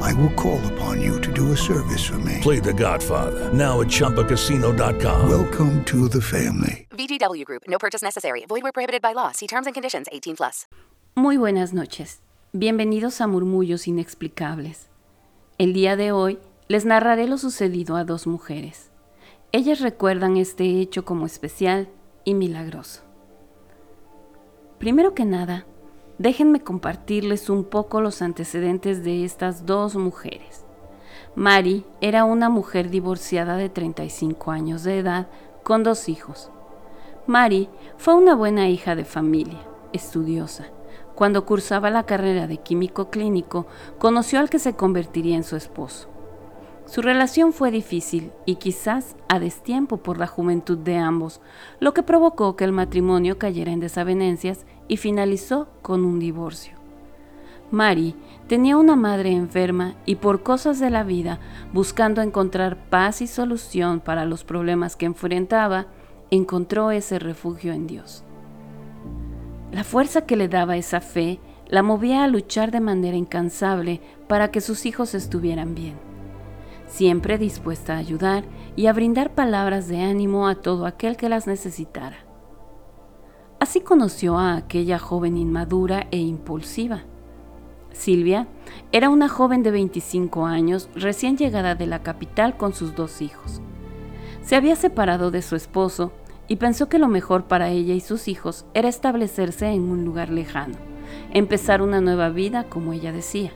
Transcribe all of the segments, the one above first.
I will call upon you to do a service for me. Play The Godfather now at ChumbaCasino.com. Welcome to the family. VGW Group. No purchase necessary. Void where prohibited by law. See terms and conditions. 18 plus. Muy buenas noches. Bienvenidos a Murmullos Inexplicables. El día de hoy les narraré lo sucedido a dos mujeres. Ellas recuerdan este hecho como especial y milagroso. Primero que nada, déjenme compartirles un poco los antecedentes de estas dos mujeres. Mari era una mujer divorciada de 35 años de edad con dos hijos. Mari fue una buena hija de familia, estudiosa. Cuando cursaba la carrera de químico clínico, conoció al que se convertiría en su esposo. Su relación fue difícil y quizás a destiempo por la juventud de ambos, lo que provocó que el matrimonio cayera en desavenencias y finalizó con un divorcio. Mari tenía una madre enferma y por cosas de la vida, buscando encontrar paz y solución para los problemas que enfrentaba, encontró ese refugio en Dios. La fuerza que le daba esa fe la movía a luchar de manera incansable para que sus hijos estuvieran bien siempre dispuesta a ayudar y a brindar palabras de ánimo a todo aquel que las necesitara. Así conoció a aquella joven inmadura e impulsiva. Silvia era una joven de 25 años recién llegada de la capital con sus dos hijos. Se había separado de su esposo y pensó que lo mejor para ella y sus hijos era establecerse en un lugar lejano, empezar una nueva vida como ella decía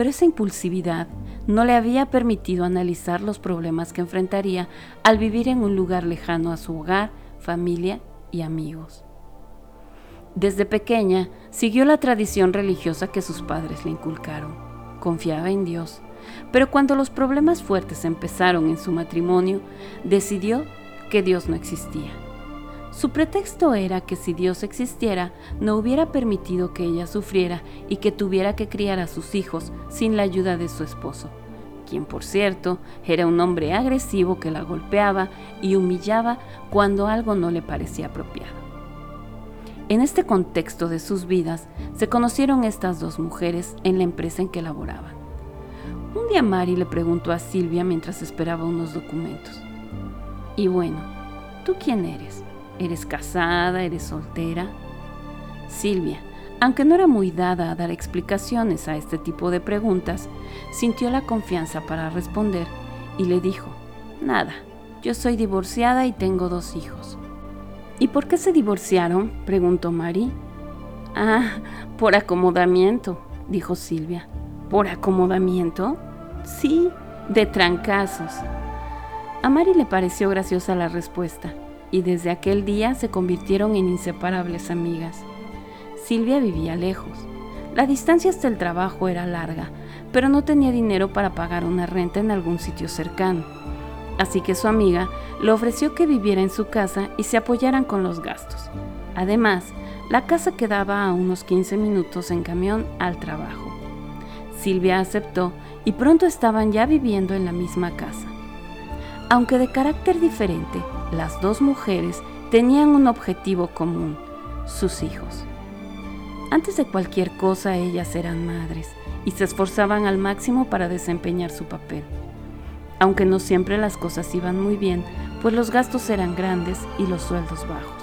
pero esa impulsividad no le había permitido analizar los problemas que enfrentaría al vivir en un lugar lejano a su hogar, familia y amigos. Desde pequeña siguió la tradición religiosa que sus padres le inculcaron. Confiaba en Dios, pero cuando los problemas fuertes empezaron en su matrimonio, decidió que Dios no existía. Su pretexto era que si Dios existiera, no hubiera permitido que ella sufriera y que tuviera que criar a sus hijos sin la ayuda de su esposo, quien por cierto era un hombre agresivo que la golpeaba y humillaba cuando algo no le parecía apropiado. En este contexto de sus vidas se conocieron estas dos mujeres en la empresa en que laboraban. Un día Mari le preguntó a Silvia mientras esperaba unos documentos. Y bueno, ¿tú quién eres? ¿Eres casada? ¿Eres soltera? Silvia, aunque no era muy dada a dar explicaciones a este tipo de preguntas, sintió la confianza para responder y le dijo, Nada, yo soy divorciada y tengo dos hijos. ¿Y por qué se divorciaron? preguntó Mari. Ah, por acomodamiento, dijo Silvia. ¿Por acomodamiento? Sí, de trancazos. A Mari le pareció graciosa la respuesta y desde aquel día se convirtieron en inseparables amigas. Silvia vivía lejos. La distancia hasta el trabajo era larga, pero no tenía dinero para pagar una renta en algún sitio cercano. Así que su amiga le ofreció que viviera en su casa y se apoyaran con los gastos. Además, la casa quedaba a unos 15 minutos en camión al trabajo. Silvia aceptó y pronto estaban ya viviendo en la misma casa. Aunque de carácter diferente, las dos mujeres tenían un objetivo común, sus hijos. Antes de cualquier cosa ellas eran madres y se esforzaban al máximo para desempeñar su papel. Aunque no siempre las cosas iban muy bien, pues los gastos eran grandes y los sueldos bajos.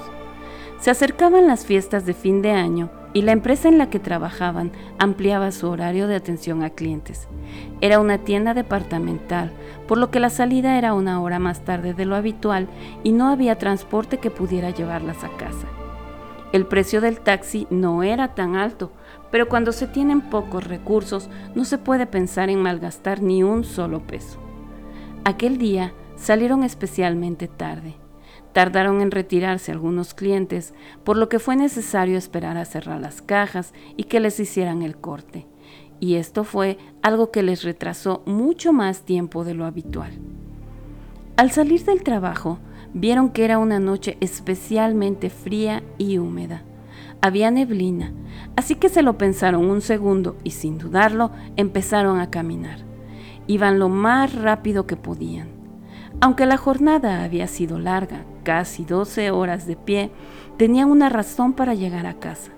Se acercaban las fiestas de fin de año y la empresa en la que trabajaban ampliaba su horario de atención a clientes. Era una tienda departamental, por lo que la salida era una hora más tarde de lo habitual y no había transporte que pudiera llevarlas a casa. El precio del taxi no era tan alto, pero cuando se tienen pocos recursos no se puede pensar en malgastar ni un solo peso. Aquel día salieron especialmente tarde Tardaron en retirarse algunos clientes, por lo que fue necesario esperar a cerrar las cajas y que les hicieran el corte. Y esto fue algo que les retrasó mucho más tiempo de lo habitual. Al salir del trabajo, vieron que era una noche especialmente fría y húmeda. Había neblina, así que se lo pensaron un segundo y sin dudarlo empezaron a caminar. Iban lo más rápido que podían. Aunque la jornada había sido larga, casi 12 horas de pie, tenían una razón para llegar a casa.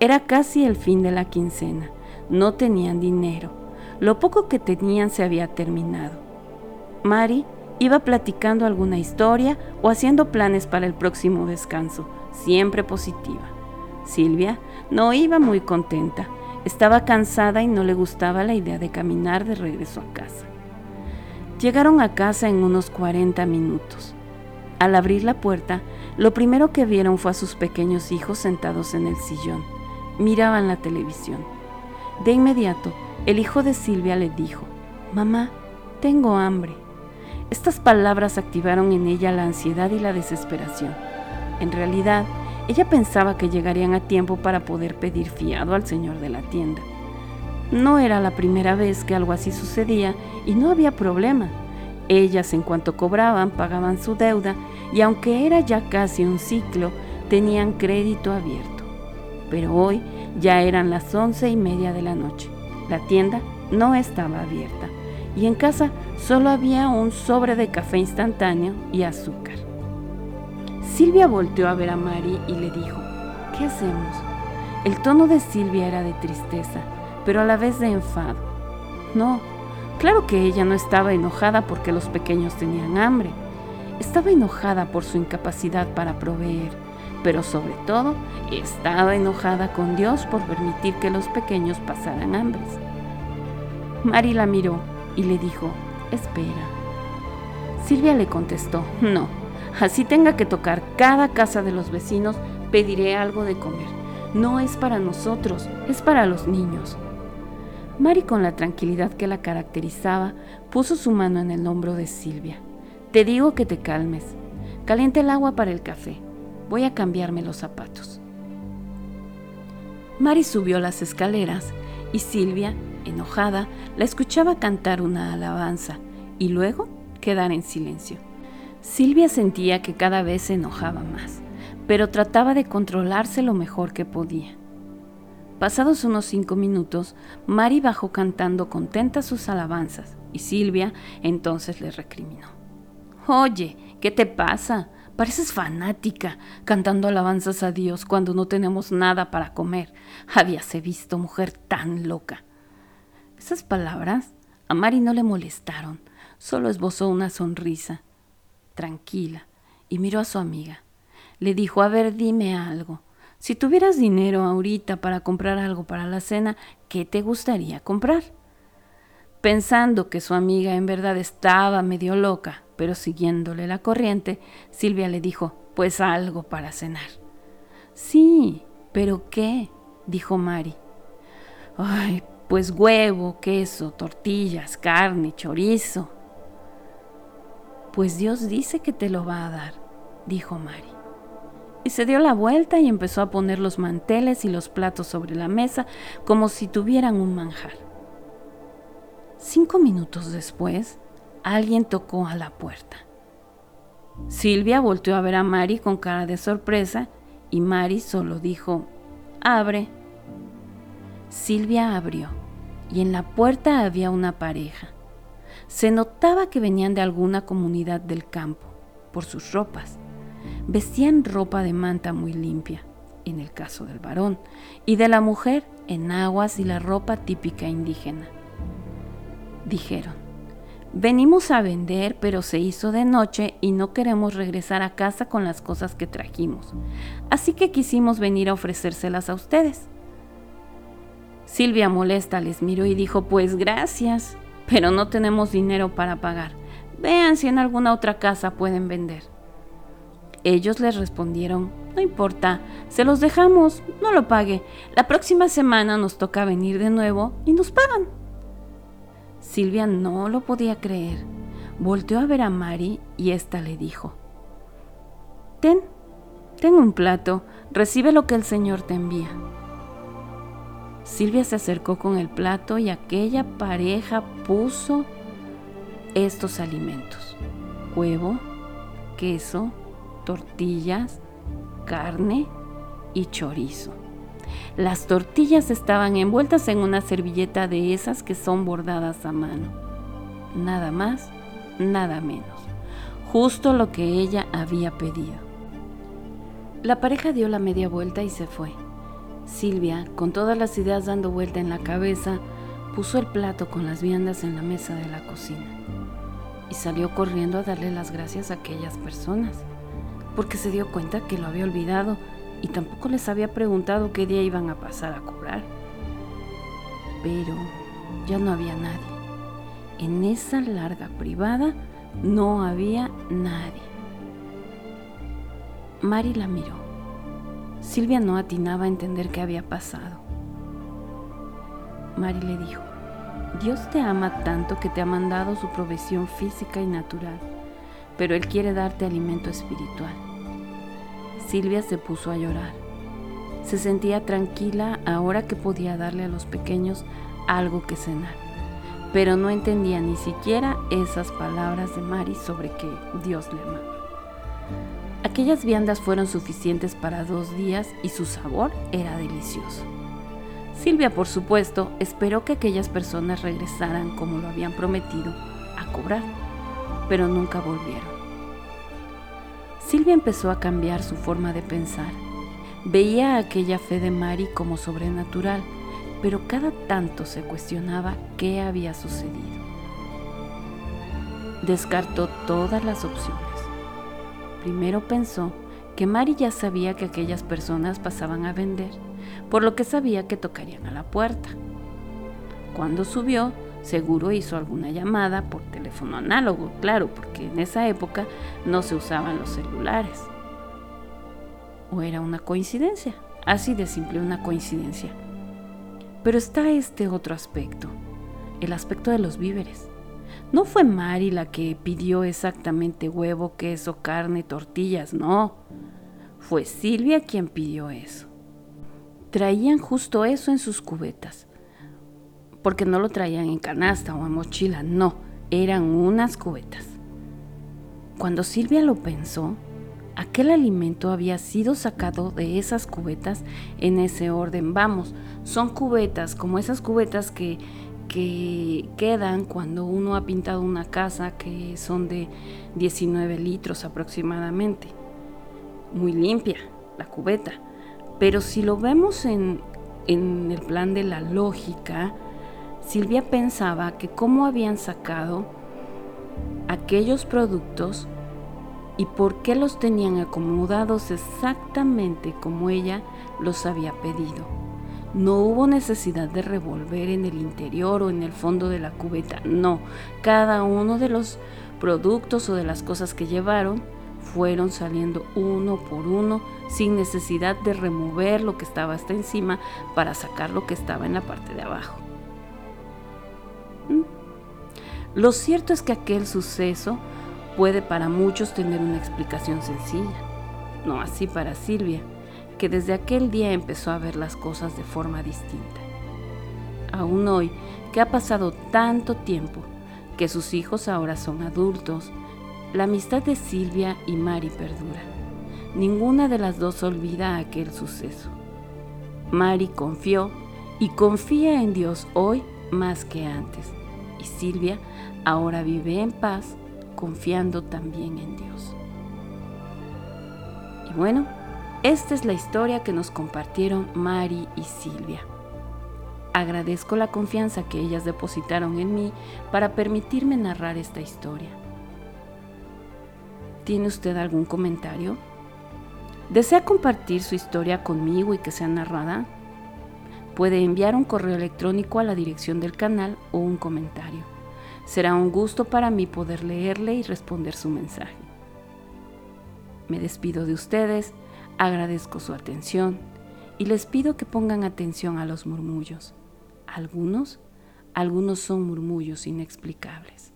Era casi el fin de la quincena, no tenían dinero, lo poco que tenían se había terminado. Mari iba platicando alguna historia o haciendo planes para el próximo descanso, siempre positiva. Silvia no iba muy contenta, estaba cansada y no le gustaba la idea de caminar de regreso a casa. Llegaron a casa en unos 40 minutos. Al abrir la puerta, lo primero que vieron fue a sus pequeños hijos sentados en el sillón. Miraban la televisión. De inmediato, el hijo de Silvia le dijo, Mamá, tengo hambre. Estas palabras activaron en ella la ansiedad y la desesperación. En realidad, ella pensaba que llegarían a tiempo para poder pedir fiado al señor de la tienda. No era la primera vez que algo así sucedía y no había problema. Ellas en cuanto cobraban pagaban su deuda y aunque era ya casi un ciclo, tenían crédito abierto. Pero hoy ya eran las once y media de la noche. La tienda no estaba abierta y en casa solo había un sobre de café instantáneo y azúcar. Silvia volteó a ver a Mari y le dijo, ¿qué hacemos? El tono de Silvia era de tristeza pero a la vez de enfado. No, claro que ella no estaba enojada porque los pequeños tenían hambre. Estaba enojada por su incapacidad para proveer, pero sobre todo estaba enojada con Dios por permitir que los pequeños pasaran hambres. Mari la miró y le dijo, espera. Silvia le contestó, no, así tenga que tocar cada casa de los vecinos, pediré algo de comer. No es para nosotros, es para los niños. Mari, con la tranquilidad que la caracterizaba, puso su mano en el hombro de Silvia. Te digo que te calmes. Caliente el agua para el café. Voy a cambiarme los zapatos. Mari subió las escaleras y Silvia, enojada, la escuchaba cantar una alabanza y luego quedar en silencio. Silvia sentía que cada vez se enojaba más, pero trataba de controlarse lo mejor que podía. Pasados unos cinco minutos, Mari bajó cantando contenta sus alabanzas y Silvia entonces le recriminó. Oye, ¿qué te pasa? Pareces fanática, cantando alabanzas a Dios cuando no tenemos nada para comer. Habíase visto mujer tan loca. Esas palabras a Mari no le molestaron, solo esbozó una sonrisa, tranquila, y miró a su amiga. Le dijo, a ver, dime algo. Si tuvieras dinero ahorita para comprar algo para la cena, ¿qué te gustaría comprar? Pensando que su amiga en verdad estaba medio loca, pero siguiéndole la corriente, Silvia le dijo, pues algo para cenar. Sí, pero ¿qué? dijo Mari. Ay, pues huevo, queso, tortillas, carne, chorizo. Pues Dios dice que te lo va a dar, dijo Mari y se dio la vuelta y empezó a poner los manteles y los platos sobre la mesa como si tuvieran un manjar. Cinco minutos después, alguien tocó a la puerta. Silvia volteó a ver a Mari con cara de sorpresa y Mari solo dijo, abre. Silvia abrió y en la puerta había una pareja. Se notaba que venían de alguna comunidad del campo, por sus ropas. Vestían ropa de manta muy limpia, en el caso del varón, y de la mujer en aguas y la ropa típica indígena. Dijeron, venimos a vender, pero se hizo de noche y no queremos regresar a casa con las cosas que trajimos, así que quisimos venir a ofrecérselas a ustedes. Silvia molesta les miró y dijo, pues gracias, pero no tenemos dinero para pagar. Vean si en alguna otra casa pueden vender. Ellos les respondieron, no importa, se los dejamos, no lo pague. La próxima semana nos toca venir de nuevo y nos pagan. Silvia no lo podía creer. Volteó a ver a Mari y ésta le dijo, Ten, ten un plato, recibe lo que el Señor te envía. Silvia se acercó con el plato y aquella pareja puso estos alimentos. Huevo, queso, tortillas, carne y chorizo. Las tortillas estaban envueltas en una servilleta de esas que son bordadas a mano. Nada más, nada menos. Justo lo que ella había pedido. La pareja dio la media vuelta y se fue. Silvia, con todas las ideas dando vuelta en la cabeza, puso el plato con las viandas en la mesa de la cocina y salió corriendo a darle las gracias a aquellas personas, porque se dio cuenta que lo había olvidado y tampoco les había preguntado qué día iban a pasar a cobrar. Pero ya no había nadie. En esa larga privada no había nadie. Mari la miró. Silvia no atinaba a entender qué había pasado. Mari le dijo, Dios te ama tanto que te ha mandado su provisión física y natural, pero Él quiere darte alimento espiritual. Silvia se puso a llorar. Se sentía tranquila ahora que podía darle a los pequeños algo que cenar, pero no entendía ni siquiera esas palabras de Mari sobre que Dios le amaba. Aquellas viandas fueron suficientes para dos días y su sabor era delicioso. Silvia, por supuesto, esperó que aquellas personas regresaran como lo habían prometido a cobrar, pero nunca volvieron. Silvia empezó a cambiar su forma de pensar. Veía aquella fe de Mari como sobrenatural, pero cada tanto se cuestionaba qué había sucedido. Descartó todas las opciones. Primero pensó que Mari ya sabía que aquellas personas pasaban a vender por lo que sabía que tocarían a la puerta. Cuando subió, seguro hizo alguna llamada por teléfono análogo, claro, porque en esa época no se usaban los celulares. O era una coincidencia, así de simple una coincidencia. Pero está este otro aspecto, el aspecto de los víveres. No fue Mari la que pidió exactamente huevo, queso, carne, tortillas, no. Fue Silvia quien pidió eso traían justo eso en sus cubetas. Porque no lo traían en canasta o en mochila, no, eran unas cubetas. Cuando Silvia lo pensó, aquel alimento había sido sacado de esas cubetas en ese orden. Vamos, son cubetas como esas cubetas que, que quedan cuando uno ha pintado una casa que son de 19 litros aproximadamente. Muy limpia la cubeta. Pero si lo vemos en, el plan de la lógica, Silvia pensaba que cómo habían sacado aquellos productos y por qué los tenían acomodados exactamente como ella los había pedido. No hubo necesidad de revolver en el interior o en el fondo de la cubeta, no. Cada uno de los productos o de las cosas que llevaron fueron saliendo uno por uno sin necesidad de remover lo que estaba hasta encima para sacar lo que estaba en la parte de abajo. Lo cierto es que aquel suceso puede para muchos tener una explicación sencilla, no así para Silvia, que desde aquel día empezó a ver las cosas de forma distinta. Aún hoy, que ha pasado tanto tiempo, que sus hijos ahora son adultos, la amistad de Silvia y Mari perdura. Ninguna de las dos olvida aquel suceso. Mari confió y confía en Dios hoy más que antes. Silvia ahora vive en paz, confiando también en Dios. Y bueno, esta es la historia que nos compartieron Mari y Silvia. Agradezco la confianza que ellas depositaron en mí para permitirme narrar esta historia. ¿Tiene usted algún comentario? ¿Desea compartir su historia conmigo y que sea narrada? Puede enviar un correo electrónico a la dirección del canal o un comentario. Será un gusto para mí poder leerle y responder su mensaje. Me despido de ustedes, agradezco su atención y les pido que pongan atención a los murmullos. Algunos, algunos son murmullos inexplicables.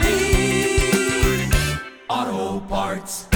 parts.